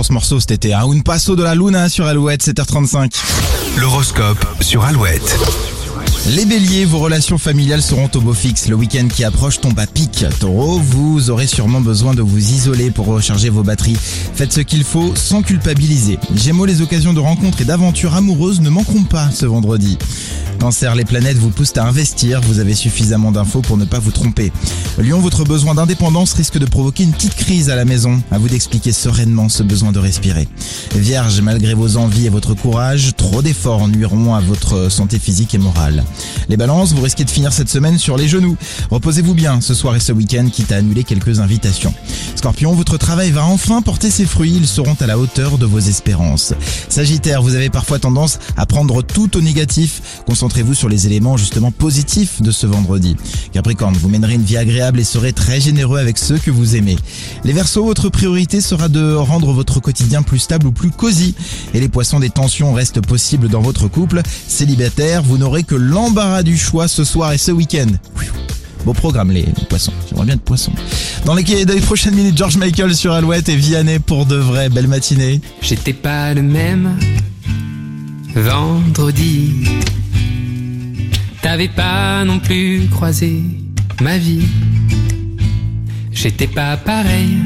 sur ce morceau cet été. Hein. Un passo de la luna sur Alouette, 7h35. L'horoscope sur Alouette. Les béliers, vos relations familiales seront au beau fixe. Le week-end qui approche tombe à pic. Taureau, vous aurez sûrement besoin de vous isoler pour recharger vos batteries. Faites ce qu'il faut sans culpabiliser. Gémeaux, les occasions de rencontres et d'aventures amoureuses ne manqueront pas ce vendredi. Cancer, les planètes vous poussent à investir, vous avez suffisamment d'infos pour ne pas vous tromper. Lion, votre besoin d'indépendance risque de provoquer une petite crise à la maison. À vous d'expliquer sereinement ce besoin de respirer. Vierge, malgré vos envies et votre courage, trop d'efforts nuiront à votre santé physique et morale. Les balances, vous risquez de finir cette semaine sur les genoux. Reposez-vous bien ce soir et ce week-end, quitte à annuler quelques invitations. Scorpion, votre travail va enfin porter ses fruits, ils seront à la hauteur de vos espérances. Sagittaire, vous avez parfois tendance à prendre tout au négatif. Concentrez-vous sur les éléments justement positifs de ce vendredi. Capricorne, vous mènerez une vie agréable et serez très généreux avec ceux que vous aimez. Les Verseaux, votre priorité sera de rendre votre quotidien plus stable ou plus cosy. Et les Poissons, des tensions restent possibles dans votre couple. Célibataire, vous n'aurez que l'embarras du choix ce soir et ce week-end. Beau programme les, poissons, j'aimerais bien être poisson. Dans les, dans les prochaines minutes, George Michael sur Alouette et Vianney pour de vrai. Belle matinée. J'étais pas le même vendredi. T'avais pas non plus croisé ma vie. J'étais pas pareil